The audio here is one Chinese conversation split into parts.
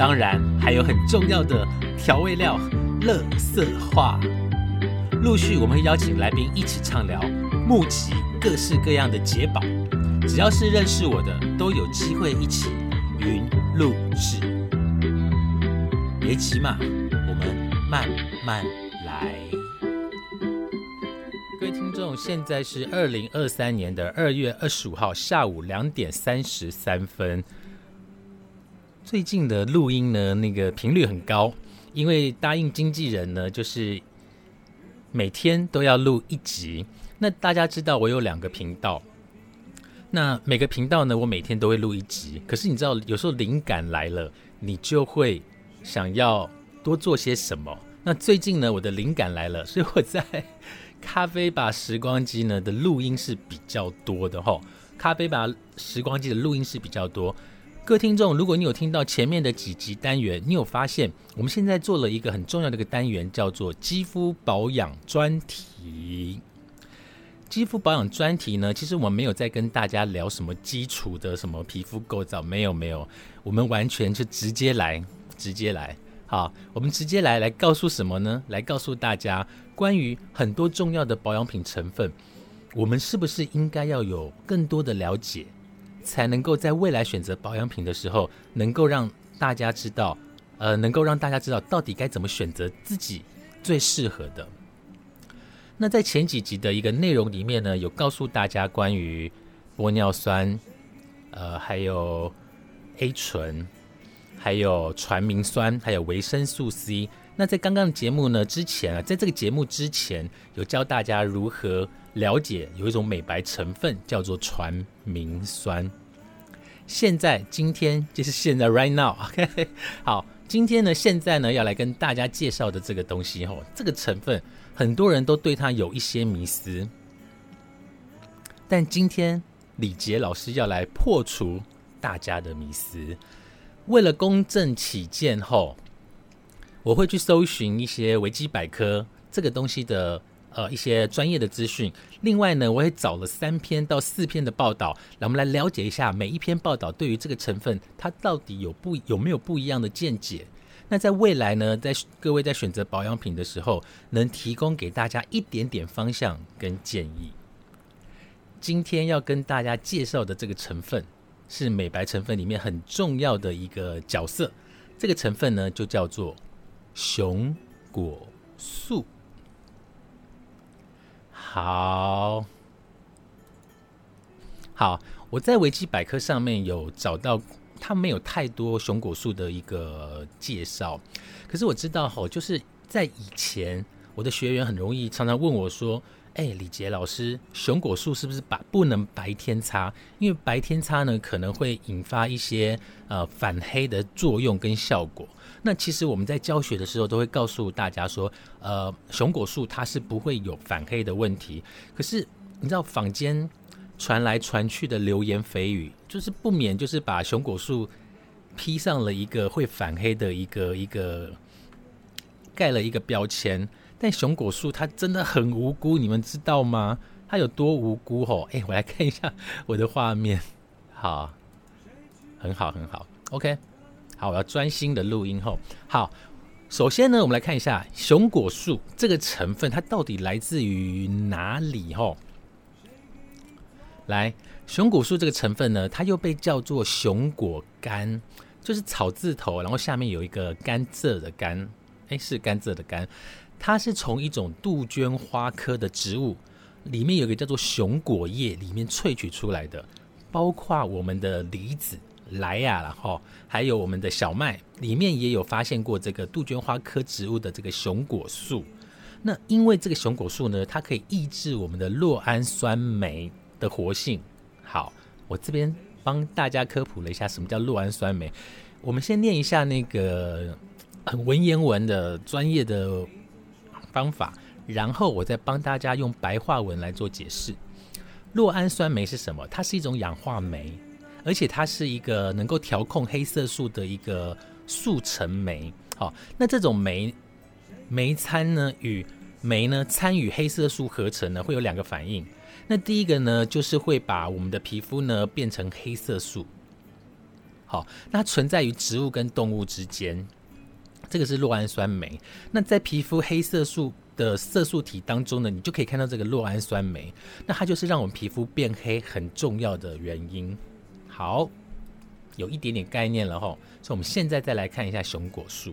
当然还有很重要的调味料——乐色话。陆续我们会邀请来宾一起畅聊，募集各式各样的解宝。只要是认识我的，都有机会一起云录制。别急嘛，我们慢慢来。各位听众，现在是二零二三年的二月二十五号下午两点三十三分。最近的录音呢，那个频率很高，因为答应经纪人呢，就是每天都要录一集。那大家知道我有两个频道，那每个频道呢，我每天都会录一集。可是你知道，有时候灵感来了，你就会想要多做些什么。那最近呢，我的灵感来了，所以我在咖啡吧时光机呢的录音是比较多的哈。咖啡吧时光机的录音是比较多。各位听众，如果你有听到前面的几集单元，你有发现我们现在做了一个很重要的一个单元，叫做肌肤保养专题。肌肤保养专题呢，其实我们没有在跟大家聊什么基础的什么皮肤构造，没有没有，我们完全就直接来，直接来。好，我们直接来来告诉什么呢？来告诉大家关于很多重要的保养品成分，我们是不是应该要有更多的了解？才能够在未来选择保养品的时候，能够让大家知道，呃，能够让大家知道到底该怎么选择自己最适合的。那在前几集的一个内容里面呢，有告诉大家关于玻尿酸，呃，还有 A 醇，还有传明酸，还有维生素 C。那在刚刚的节目呢之前啊，在这个节目之前，有教大家如何了解有一种美白成分叫做传明酸。现在今天就是现在，right now，OK，好，今天呢，现在呢，要来跟大家介绍的这个东西，吼，这个成分很多人都对它有一些迷思，但今天李杰老师要来破除大家的迷思，为了公正起见，吼。我会去搜寻一些维基百科这个东西的呃一些专业的资讯。另外呢，我也找了三篇到四篇的报道，让我们来了解一下每一篇报道对于这个成分它到底有不有没有不一样的见解。那在未来呢，在各位在选择保养品的时候，能提供给大家一点点方向跟建议。今天要跟大家介绍的这个成分是美白成分里面很重要的一个角色，这个成分呢就叫做。熊果素，好好，我在维基百科上面有找到，它没有太多熊果树的一个介绍。可是我知道，吼，就是在以前，我的学员很容易常常问我说：“哎，李杰老师，熊果树是不是白不能白天擦？因为白天擦呢，可能会引发一些呃反黑的作用跟效果。”那其实我们在教学的时候都会告诉大家说，呃，熊果树它是不会有反黑的问题。可是你知道坊间传来传去的流言蜚语，就是不免就是把熊果树披上了一个会反黑的一个一个盖了一个标签。但熊果树它真的很无辜，你们知道吗？它有多无辜？吼，哎，我来看一下我的画面，好，很好，很好，OK。好，我要专心的录音。后好，首先呢，我们来看一下熊果树这个成分，它到底来自于哪里？吼，来，熊果树这个成分呢，它又被叫做熊果苷，就是草字头，然后下面有一个甘蔗的甘，哎，是甘蔗的甘，它是从一种杜鹃花科的植物里面有一个叫做熊果叶里面萃取出来的，包括我们的梨子。莱雅然后还有我们的小麦里面也有发现过这个杜鹃花科植物的这个熊果素。那因为这个熊果素呢，它可以抑制我们的酪氨酸酶的活性。好，我这边帮大家科普了一下什么叫酪氨酸酶。我们先念一下那个很文言文的专业的方法，然后我再帮大家用白话文来做解释。酪氨酸酶是什么？它是一种氧化酶，而且它是一个能够调控黑色素的一个速成酶。好，那这种酶酶参呢，与酶呢参与黑色素合成呢，会有两个反应。那第一个呢，就是会把我们的皮肤呢变成黑色素。好，那存在于植物跟动物之间，这个是酪氨酸酶。那在皮肤黑色素。的色素体当中呢，你就可以看到这个酪氨酸酶，那它就是让我们皮肤变黑很重要的原因。好，有一点点概念了哈。所以我们现在再来看一下熊果树。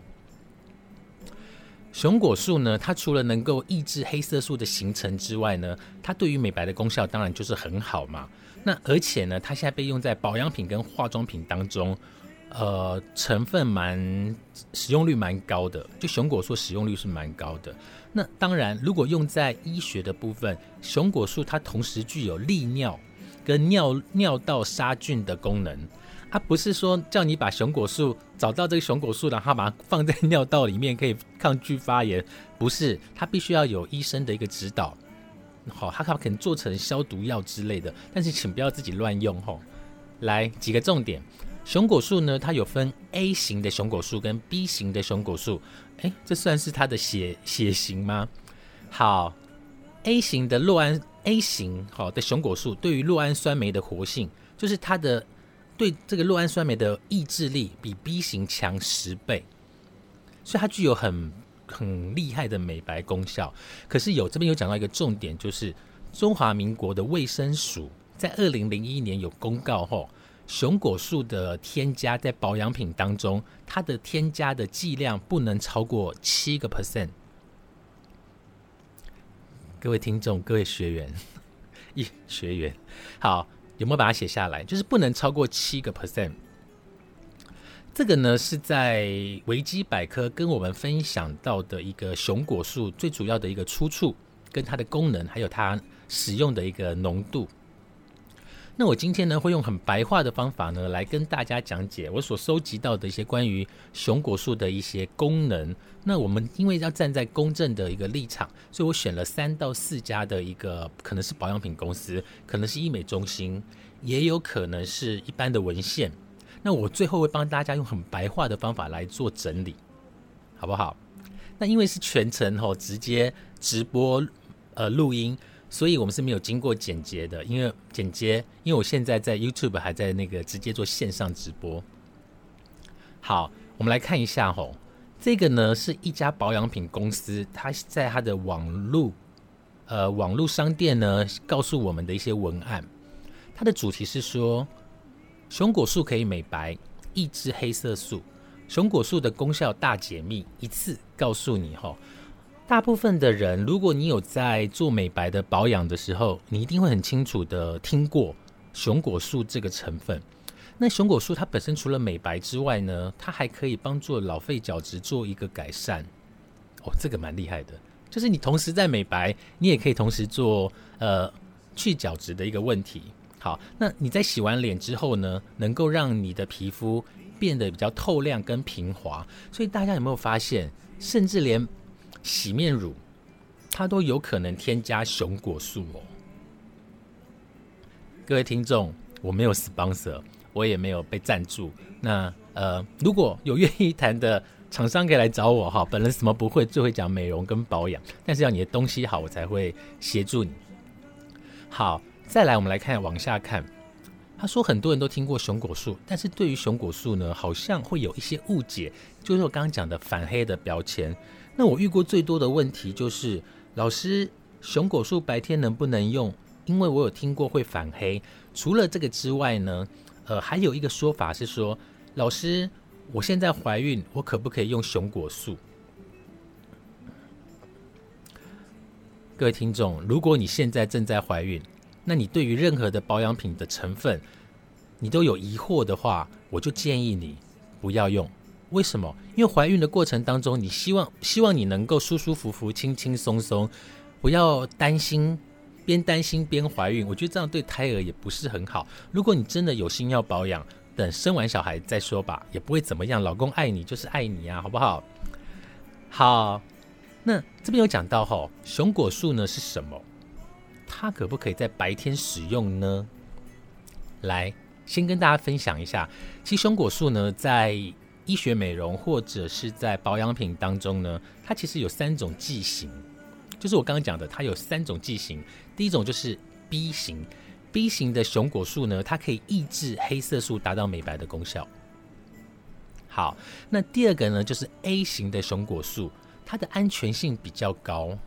熊果树呢，它除了能够抑制黑色素的形成之外呢，它对于美白的功效当然就是很好嘛。那而且呢，它现在被用在保养品跟化妆品当中。呃，成分蛮使用率蛮高的，就熊果树使用率是蛮高的。那当然，如果用在医学的部分，熊果树它同时具有利尿跟尿尿道杀菌的功能。它不是说叫你把熊果树找到这个熊果树，然后把它放在尿道里面可以抗拒发炎，不是，它必须要有医生的一个指导。好，它可可能做成消毒药之类的，但是请不要自己乱用吼。来几个重点。熊果树呢，它有分 A 型的熊果树跟 B 型的熊果树，诶，这算是它的血血型吗？好，A 型的酪氨 A 型好的熊果树对于酪氨酸酶的活性，就是它的对这个酪氨酸酶的抑制力比 B 型强十倍，所以它具有很很厉害的美白功效。可是有这边有讲到一个重点，就是中华民国的卫生署在二零零一年有公告后。熊果树的添加在保养品当中，它的添加的剂量不能超过七个 percent。各位听众，各位学员，一学员，好，有没有把它写下来？就是不能超过七个 percent。这个呢是在维基百科跟我们分享到的一个熊果树最主要的一个出处，跟它的功能，还有它使用的一个浓度。那我今天呢，会用很白话的方法呢，来跟大家讲解我所收集到的一些关于熊果树的一些功能。那我们因为要站在公正的一个立场，所以我选了三到四家的一个，可能是保养品公司，可能是医美中心，也有可能是一般的文献。那我最后会帮大家用很白话的方法来做整理，好不好？那因为是全程吼直接直播呃录音。所以我们是没有经过剪接的，因为剪接，因为我现在在 YouTube 还在那个直接做线上直播。好，我们来看一下吼，这个呢是一家保养品公司，它在它的网络呃网络商店呢告诉我们的一些文案，它的主题是说熊果树可以美白、抑制黑色素，熊果树的功效大解密，一次告诉你吼。大部分的人，如果你有在做美白的保养的时候，你一定会很清楚的听过熊果树这个成分。那熊果树它本身除了美白之外呢，它还可以帮助老废角质做一个改善。哦，这个蛮厉害的，就是你同时在美白，你也可以同时做呃去角质的一个问题。好，那你在洗完脸之后呢，能够让你的皮肤变得比较透亮跟平滑。所以大家有没有发现，甚至连洗面乳，它都有可能添加熊果素哦。各位听众，我没有 sponsor，我也没有被赞助。那呃，如果有愿意谈的厂商可以来找我哈。本人什么不会，最会讲美容跟保养，但是要你的东西好，我才会协助你。好，再来我们来看往下看。他说很多人都听过熊果树，但是对于熊果树呢，好像会有一些误解，就是我刚刚讲的反黑的标签。那我遇过最多的问题就是，老师，熊果树白天能不能用？因为我有听过会反黑。除了这个之外呢，呃，还有一个说法是说，老师，我现在怀孕，我可不可以用熊果树？各位听众，如果你现在正在怀孕，那你对于任何的保养品的成分，你都有疑惑的话，我就建议你不要用。为什么？因为怀孕的过程当中，你希望希望你能够舒舒服服、轻轻松松，不要担心，边担心边怀孕。我觉得这样对胎儿也不是很好。如果你真的有心要保养，等生完小孩再说吧，也不会怎么样。老公爱你就是爱你啊，好不好？好，那这边有讲到哈，熊果树呢是什么？它可不可以在白天使用呢？来，先跟大家分享一下，其实熊果树呢，在医学美容或者是在保养品当中呢，它其实有三种剂型，就是我刚刚讲的，它有三种剂型。第一种就是 B 型，B 型的熊果素呢，它可以抑制黑色素，达到美白的功效。好，那第二个呢，就是 A 型的熊果素，它的安全性比较高。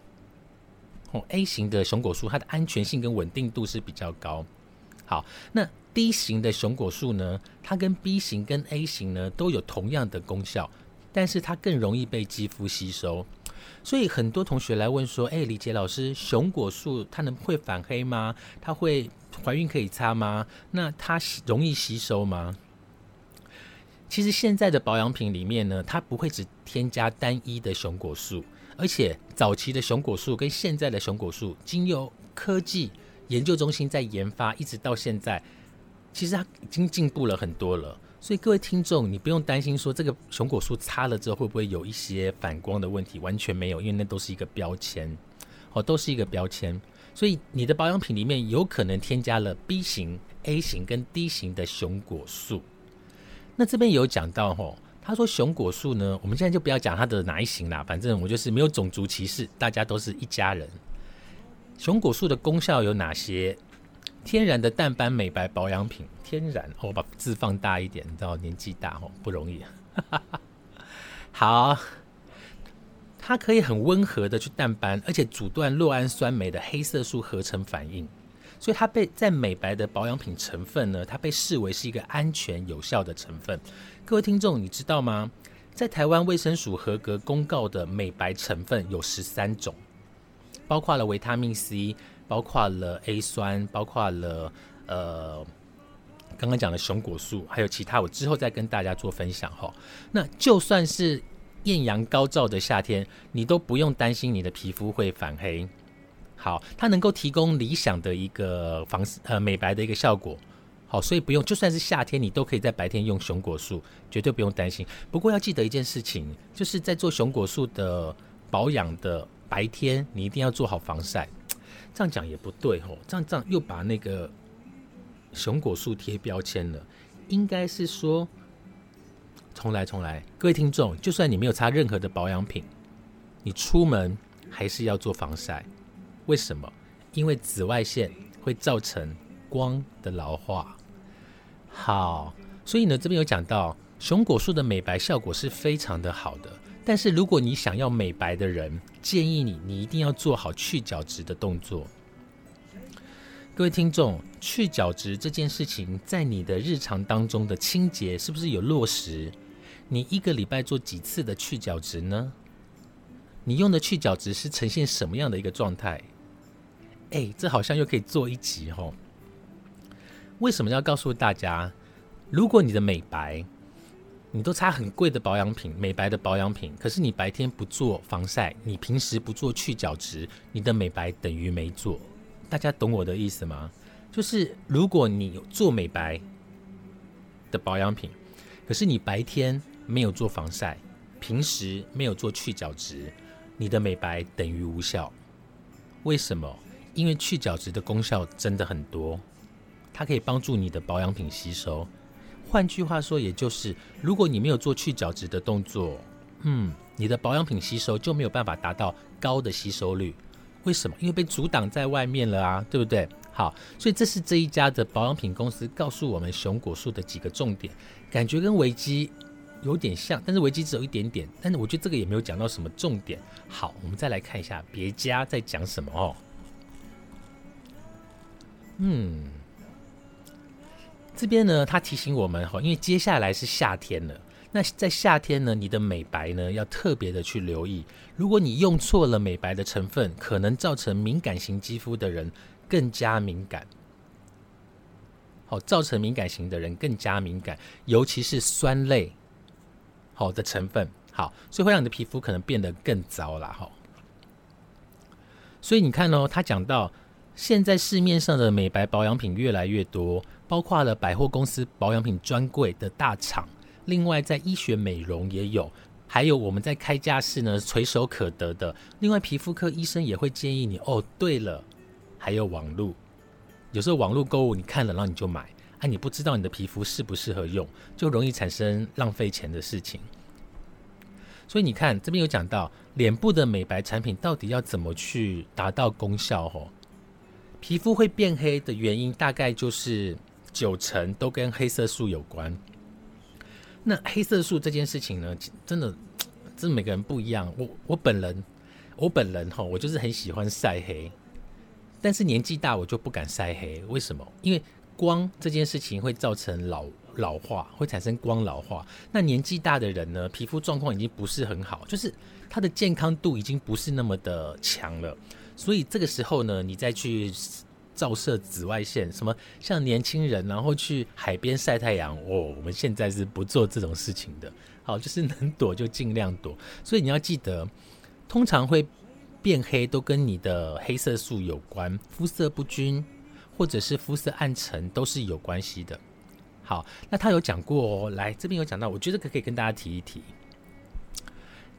哦，A 型的熊果素，它的安全性跟稳定度是比较高。好，那 D 型的熊果树呢，它跟 B 型跟 A 型呢都有同样的功效，但是它更容易被肌肤吸收。所以很多同学来问说：“哎，李杰老师，熊果树它能会反黑吗？它会怀孕可以擦吗？那它容易吸收吗？”其实现在的保养品里面呢，它不会只添加单一的熊果树，而且早期的熊果树跟现在的熊果树，经由科技研究中心在研发，一直到现在，其实它已经进步了很多了。所以各位听众，你不用担心说这个熊果树擦了之后会不会有一些反光的问题，完全没有，因为那都是一个标签，哦，都是一个标签。所以你的保养品里面有可能添加了 B 型、A 型跟 D 型的熊果树。那这边有讲到吼，他说熊果树呢，我们现在就不要讲它的哪一型啦，反正我就是没有种族歧视，大家都是一家人。熊果树的功效有哪些？天然的淡斑美白保养品，天然。我把字放大一点，你知道年纪大哦，不容易。好，它可以很温和的去淡斑，而且阻断酪氨酸酶的黑色素合成反应，所以它被在美白的保养品成分呢，它被视为是一个安全有效的成分。各位听众，你知道吗？在台湾卫生署合格公告的美白成分有十三种，包括了维他命 C。包括了 A 酸，包括了呃，刚刚讲的熊果素，还有其他，我之后再跟大家做分享哈。那就算是艳阳高照的夏天，你都不用担心你的皮肤会反黑。好，它能够提供理想的一个防呃美白的一个效果。好，所以不用，就算是夏天，你都可以在白天用熊果素，绝对不用担心。不过要记得一件事情，就是在做熊果素的保养的白天，你一定要做好防晒。这样讲也不对吼，这样这样又把那个熊果树贴标签了。应该是说，重来重来，各位听众，就算你没有擦任何的保养品，你出门还是要做防晒。为什么？因为紫外线会造成光的老化。好，所以呢，这边有讲到熊果树的美白效果是非常的好的。但是如果你想要美白的人，建议你你一定要做好去角质的动作。各位听众，去角质这件事情在你的日常当中的清洁是不是有落实？你一个礼拜做几次的去角质呢？你用的去角质是呈现什么样的一个状态？哎，这好像又可以做一集哦。为什么要告诉大家？如果你的美白，你都擦很贵的保养品，美白的保养品，可是你白天不做防晒，你平时不做去角质，你的美白等于没做。大家懂我的意思吗？就是如果你做美白的保养品，可是你白天没有做防晒，平时没有做去角质，你的美白等于无效。为什么？因为去角质的功效真的很多，它可以帮助你的保养品吸收。换句话说，也就是如果你没有做去角质的动作，嗯，你的保养品吸收就没有办法达到高的吸收率。为什么？因为被阻挡在外面了啊，对不对？好，所以这是这一家的保养品公司告诉我们熊果树的几个重点，感觉跟维基有点像，但是维基只有一点点。但是我觉得这个也没有讲到什么重点。好，我们再来看一下别家在讲什么哦。嗯。这边呢，他提醒我们哈，因为接下来是夏天了。那在夏天呢，你的美白呢要特别的去留意。如果你用错了美白的成分，可能造成敏感型肌肤的人更加敏感。好，造成敏感型的人更加敏感，尤其是酸类好的成分。好，所以会让你的皮肤可能变得更糟了哈。所以你看哦，他讲到。现在市面上的美白保养品越来越多，包括了百货公司保养品专柜的大厂，另外在医学美容也有，还有我们在开架式呢垂手可得的。另外皮肤科医生也会建议你哦。对了，还有网络，有时候网络购物你看了然后你就买，哎，你不知道你的皮肤适不适合用，就容易产生浪费钱的事情。所以你看这边有讲到脸部的美白产品到底要怎么去达到功效哦。皮肤会变黑的原因，大概就是九成都跟黑色素有关。那黑色素这件事情呢，真的，这每个人不一样。我我本人，我本人哈，我就是很喜欢晒黑，但是年纪大我就不敢晒黑。为什么？因为光这件事情会造成老老化，会产生光老化。那年纪大的人呢，皮肤状况已经不是很好，就是他的健康度已经不是那么的强了。所以这个时候呢，你再去照射紫外线，什么像年轻人然后去海边晒太阳，哦，我们现在是不做这种事情的。好，就是能躲就尽量躲。所以你要记得，通常会变黑都跟你的黑色素有关，肤色不均或者是肤色暗沉都是有关系的。好，那他有讲过哦，来这边有讲到，我觉得可可以跟大家提一提。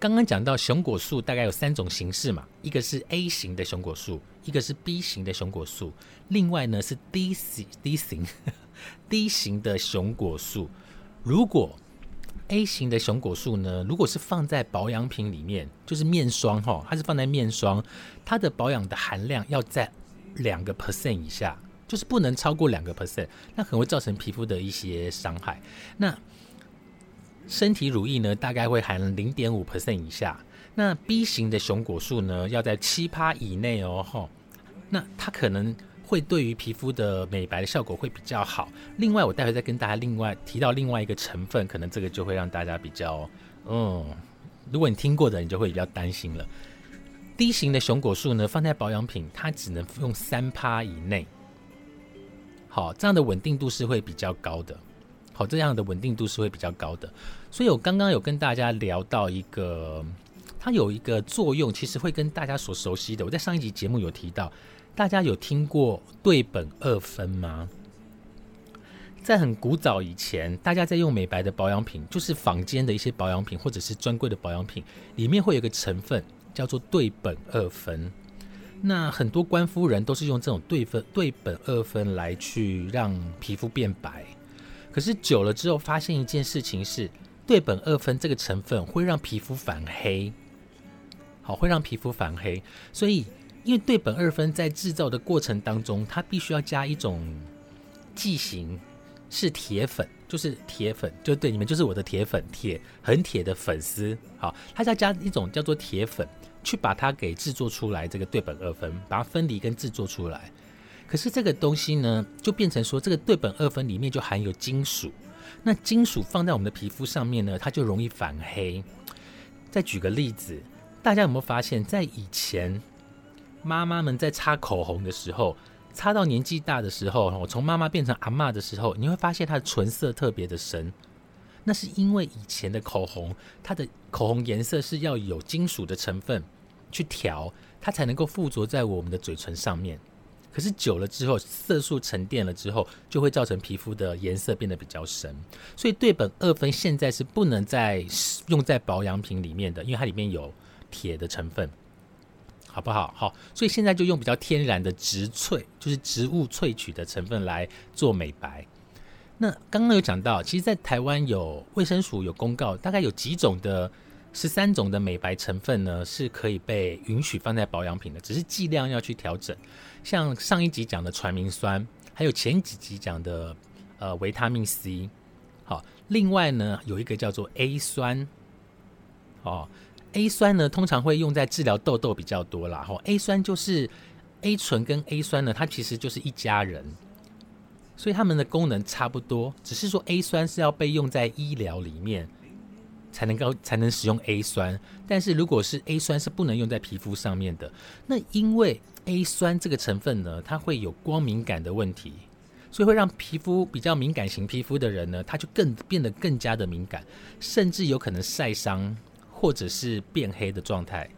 刚刚讲到熊果素大概有三种形式嘛，一个是 A 型的熊果素，一个是 B 型的熊果素，另外呢是 D 型 D 型 D 型的熊果素。如果 A 型的熊果素呢，如果是放在保养品里面，就是面霜哈，它是放在面霜，它的保养的含量要在两个 percent 以下，就是不能超过两个 percent，那可能会造成皮肤的一些伤害。那身体乳液呢，大概会含零点五 percent 以下。那 B 型的熊果素呢，要在七趴以内哦，吼。那它可能会对于皮肤的美白的效果会比较好。另外，我待会再跟大家另外提到另外一个成分，可能这个就会让大家比较，嗯，如果你听过的，你就会比较担心了。D 型的熊果素呢，放在保养品，它只能用三趴以内。好，这样的稳定度是会比较高的。好，这样的稳定度是会比较高的。所以我刚刚有跟大家聊到一个，它有一个作用，其实会跟大家所熟悉的。我在上一集节目有提到，大家有听过对苯二酚吗？在很古早以前，大家在用美白的保养品，就是坊间的一些保养品或者是专柜的保养品，里面会有个成分叫做对苯二酚。那很多官夫人都是用这种对分对苯二酚来去让皮肤变白。可是久了之后，发现一件事情是。对苯二酚这个成分会让皮肤反黑，好，会让皮肤反黑。所以，因为对苯二酚在制造的过程当中，它必须要加一种剂型，是铁粉，就是铁粉，就对你们就是我的铁粉，铁很铁的粉丝。好，它要加一种叫做铁粉，去把它给制作出来。这个对苯二酚把它分离跟制作出来。可是这个东西呢，就变成说，这个对苯二酚里面就含有金属。那金属放在我们的皮肤上面呢，它就容易反黑。再举个例子，大家有没有发现，在以前妈妈们在擦口红的时候，擦到年纪大的时候，我从妈妈变成阿妈的时候，你会发现她的唇色特别的深。那是因为以前的口红，它的口红颜色是要有金属的成分去调，它才能够附着在我们的嘴唇上面。可是久了之后，色素沉淀了之后，就会造成皮肤的颜色变得比较深。所以对苯二酚现在是不能再用在保养品里面的，因为它里面有铁的成分，好不好？好，所以现在就用比较天然的植萃，就是植物萃取的成分来做美白。那刚刚有讲到，其实，在台湾有卫生署有公告，大概有几种的。十三种的美白成分呢，是可以被允许放在保养品的，只是剂量要去调整。像上一集讲的传明酸，还有前几集讲的呃维他命 C。好，另外呢有一个叫做 A 酸。哦，A 酸呢通常会用在治疗痘痘比较多啦。吼，A 酸就是 A 醇跟 A 酸呢，它其实就是一家人，所以它们的功能差不多，只是说 A 酸是要被用在医疗里面。才能够才能使用 A 酸，但是如果是 A 酸是不能用在皮肤上面的。那因为 A 酸这个成分呢，它会有光敏感的问题，所以会让皮肤比较敏感型皮肤的人呢，他就更变得更加的敏感，甚至有可能晒伤或者是变黑的状态。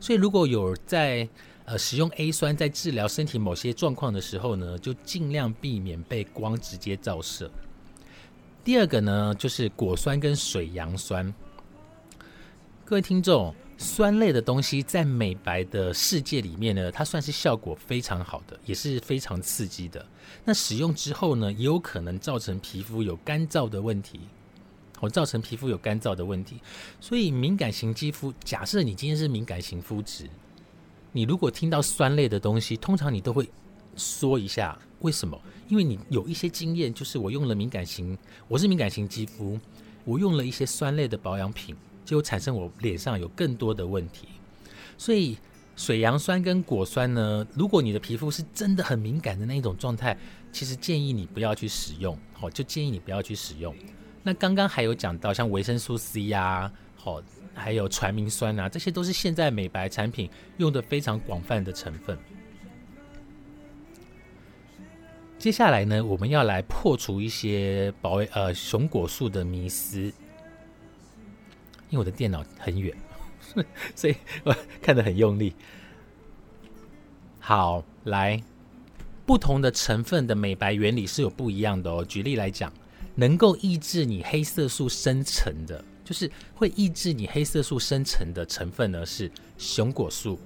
所以如果有在呃，使用 A 酸在治疗身体某些状况的时候呢，就尽量避免被光直接照射。第二个呢，就是果酸跟水杨酸。各位听众，酸类的东西在美白的世界里面呢，它算是效果非常好的，也是非常刺激的。那使用之后呢，也有可能造成皮肤有干燥的问题。我造成皮肤有干燥的问题，所以敏感型肌肤，假设你今天是敏感型肤质，你如果听到酸类的东西，通常你都会说一下为什么？因为你有一些经验，就是我用了敏感型，我是敏感型肌肤，我用了一些酸类的保养品，就产生我脸上有更多的问题。所以水杨酸跟果酸呢，如果你的皮肤是真的很敏感的那一种状态，其实建议你不要去使用，好，就建议你不要去使用。那刚刚还有讲到像维生素 C 呀，好，还有传明酸啊，这些都是现在美白产品用的非常广泛的成分。接下来呢，我们要来破除一些保呃熊果素的迷思。因为我的电脑很远，所以我看得很用力。好，来，不同的成分的美白原理是有不一样的哦。举例来讲。能够抑制你黑色素生成的，就是会抑制你黑色素生成的成分呢，是熊果素、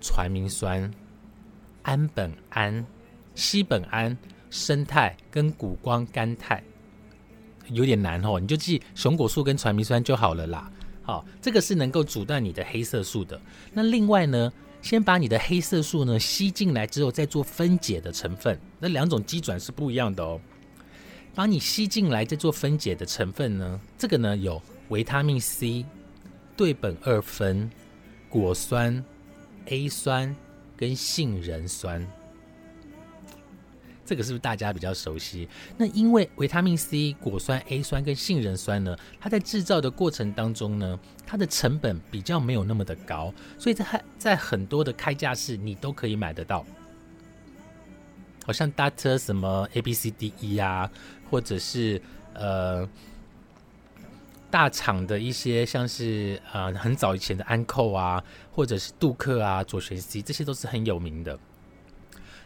传明酸、氨苯胺、西苯胺、生态跟谷胱甘肽。有点难哦，你就记熊果素跟传明酸就好了啦。好，这个是能够阻断你的黑色素的。那另外呢，先把你的黑色素呢吸进来之后，再做分解的成分，那两种基转是不一样的哦。把你吸进来再做分解的成分呢？这个呢有维他命 C、对苯二酚、果酸、A 酸跟杏仁酸。这个是不是大家比较熟悉？那因为维他命 C、果酸、A 酸跟杏仁酸呢，它在制造的过程当中呢，它的成本比较没有那么的高，所以在在很多的开架式你都可以买得到。好像 Doctor 什么 A B C D E 啊，或者是呃大厂的一些像是呃很早以前的安扣啊，或者是杜克啊、左旋 C，这些都是很有名的。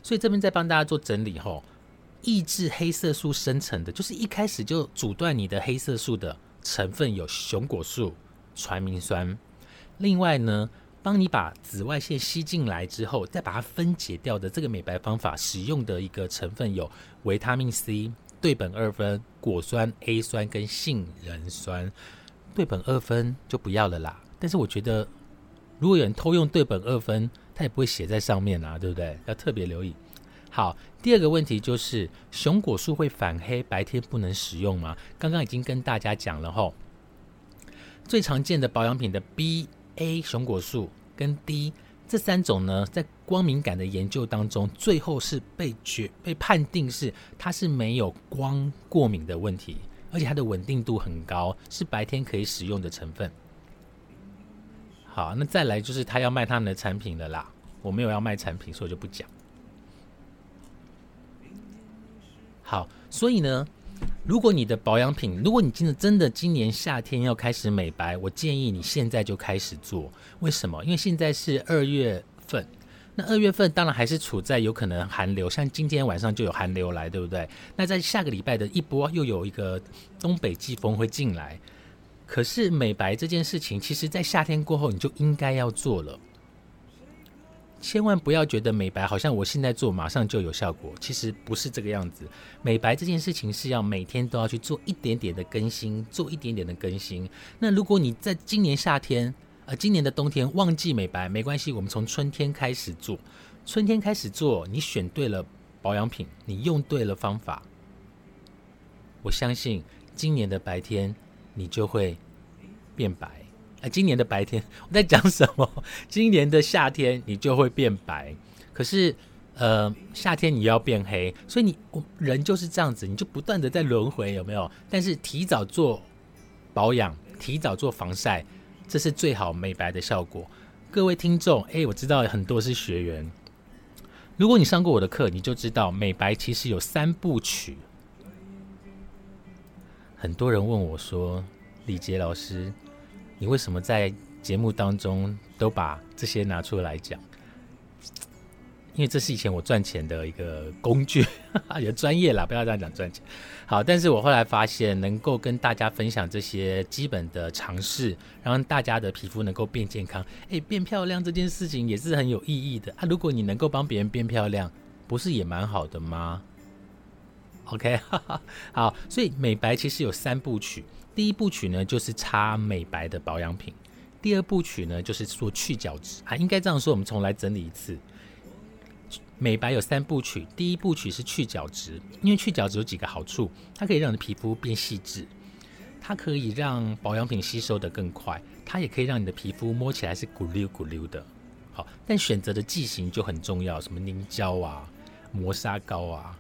所以这边再帮大家做整理吼，抑制黑色素生成的，就是一开始就阻断你的黑色素的成分有熊果素、传明酸。另外呢。帮你把紫外线吸进来之后，再把它分解掉的这个美白方法，使用的一个成分有维他命 C、对苯二酚、果酸 A 酸跟杏仁酸。对苯二酚就不要了啦。但是我觉得，如果有人偷用对苯二酚，它也不会写在上面啊，对不对？要特别留意。好，第二个问题就是熊果素会反黑，白天不能使用吗？刚刚已经跟大家讲了吼，最常见的保养品的 B。A 熊果素跟 D 这三种呢，在光敏感的研究当中，最后是被决被判定是它是没有光过敏的问题，而且它的稳定度很高，是白天可以使用的成分。好，那再来就是他要卖他们的产品了啦，我没有要卖产品，所以我就不讲。好，所以呢。如果你的保养品，如果你真的真的今年夏天要开始美白，我建议你现在就开始做。为什么？因为现在是二月份，那二月份当然还是处在有可能寒流，像今天晚上就有寒流来，对不对？那在下个礼拜的一波又有一个东北季风会进来。可是美白这件事情，其实在夏天过后你就应该要做了。千万不要觉得美白好像我现在做马上就有效果，其实不是这个样子。美白这件事情是要每天都要去做一点点的更新，做一点点的更新。那如果你在今年夏天，呃，今年的冬天忘记美白没关系，我们从春天开始做。春天开始做，你选对了保养品，你用对了方法，我相信今年的白天你就会变白。哎，今年的白天 我在讲什么？今年的夏天你就会变白，可是呃，夏天你要变黑，所以你人就是这样子，你就不断的在轮回，有没有？但是提早做保养，提早做防晒，这是最好美白的效果。各位听众，哎，我知道很多是学员，如果你上过我的课，你就知道美白其实有三部曲。很多人问我说：“李杰老师。”你为什么在节目当中都把这些拿出来讲？因为这是以前我赚钱的一个工具，也专业啦，不要这样讲赚钱。好，但是我后来发现，能够跟大家分享这些基本的常识，让大家的皮肤能够变健康，诶，变漂亮这件事情也是很有意义的啊。如果你能够帮别人变漂亮，不是也蛮好的吗？OK，好，所以美白其实有三部曲，第一部曲呢就是擦美白的保养品，第二部曲呢就是做去角质啊，应该这样说，我们重来整理一次。美白有三部曲，第一部曲是去角质，因为去角质有几个好处，它可以让你的皮肤变细致，它可以让保养品吸收的更快，它也可以让你的皮肤摸起来是咕溜咕溜的。好，但选择的剂型就很重要，什么凝胶啊、磨砂膏啊、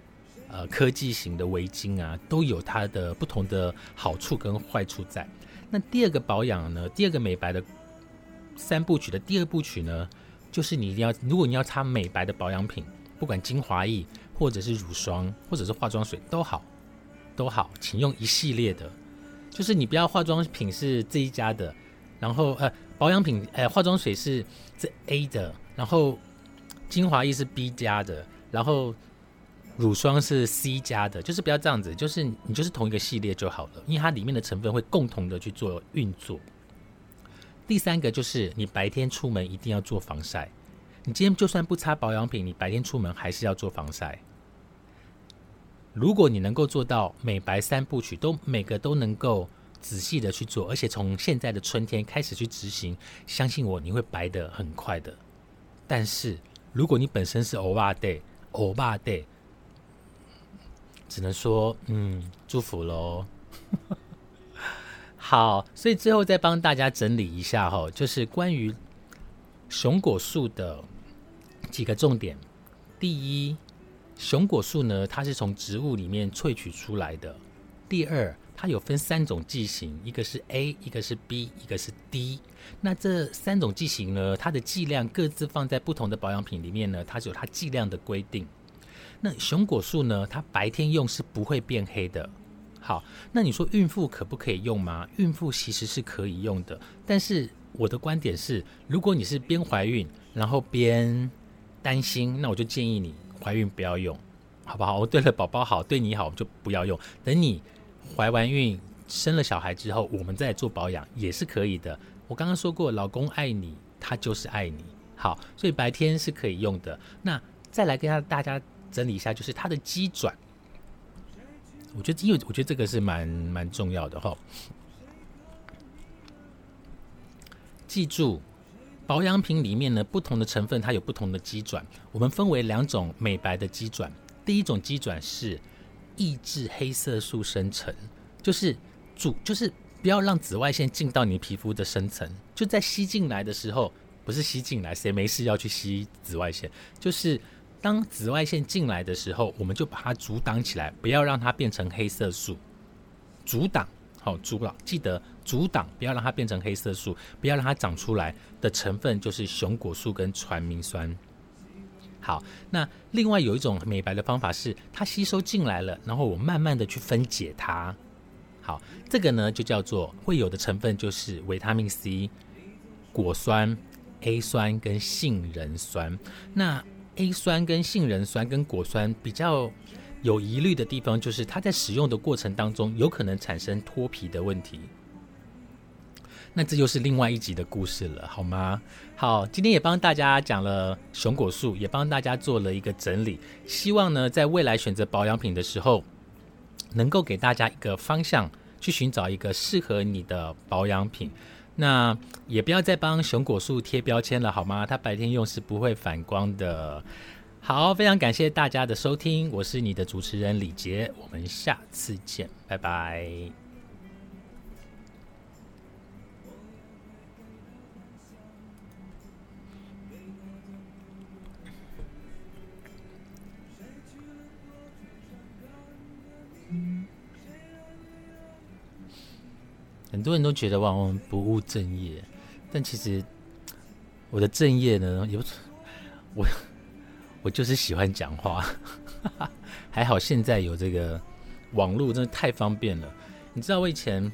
呃科技型的围巾啊，都有它的不同的好处跟坏处在。那第二个保养呢，第二个美白的三部曲的第二部曲呢？就是你一定要，如果你要擦美白的保养品，不管精华液或者是乳霜或者是化妆水都好，都好，请用一系列的。就是你不要化妆品是这一家的，然后呃保养品呃化妆水是这 A 的，然后精华液是 B 加的，然后乳霜是 C 加的，就是不要这样子，就是你就是同一个系列就好了，因为它里面的成分会共同的去做运作。第三个就是你白天出门一定要做防晒。你今天就算不擦保养品，你白天出门还是要做防晒。如果你能够做到美白三部曲，都每个都能够仔细的去做，而且从现在的春天开始去执行，相信我，你会白的很快的。但是如果你本身是欧巴 day，欧巴 day，只能说嗯，祝福喽。好，所以最后再帮大家整理一下哈，就是关于熊果树的几个重点。第一，熊果树呢，它是从植物里面萃取出来的。第二，它有分三种剂型，一个是 A，一个是 B，一个是 D。那这三种剂型呢，它的剂量各自放在不同的保养品里面呢，它是有它剂量的规定。那熊果树呢，它白天用是不会变黑的。好，那你说孕妇可不可以用吗？孕妇其实是可以用的，但是我的观点是，如果你是边怀孕然后边担心，那我就建议你怀孕不要用，好不好？我对了宝宝好，对你好我就不要用。等你怀完孕生了小孩之后，我们再做保养也是可以的。我刚刚说过，老公爱你，他就是爱你。好，所以白天是可以用的。那再来跟大家整理一下，就是它的鸡转。我觉得，因为我觉得这个是蛮蛮重要的哈。记住，保养品里面呢，不同的成分它有不同的基转。我们分为两种美白的基转。第一种基转是抑制黑色素生成，就是主就是不要让紫外线进到你皮肤的深层。就在吸进来的时候，不是吸进来，谁没事要去吸紫外线？就是。当紫外线进来的时候，我们就把它阻挡起来，不要让它变成黑色素。阻挡，好，阻挡，记得阻挡，不要让它变成黑色素，不要让它长出来的成分就是熊果素跟传明酸。好，那另外有一种美白的方法是，它吸收进来了，然后我慢慢的去分解它。好，这个呢就叫做会有的成分就是维他命 C、果酸、A 酸跟杏仁酸。那 A 酸跟杏仁酸跟果酸比较有疑虑的地方，就是它在使用的过程当中有可能产生脱皮的问题。那这就是另外一集的故事了，好吗？好，今天也帮大家讲了熊果树，也帮大家做了一个整理。希望呢，在未来选择保养品的时候，能够给大家一个方向，去寻找一个适合你的保养品。那也不要再帮熊果树贴标签了，好吗？它白天用是不会反光的。好，非常感谢大家的收听，我是你的主持人李杰，我们下次见，拜拜。很多人都觉得哇，我们不务正业，但其实我的正业呢，有我 我就是喜欢讲话，还好现在有这个网络，真的太方便了。你知道我以前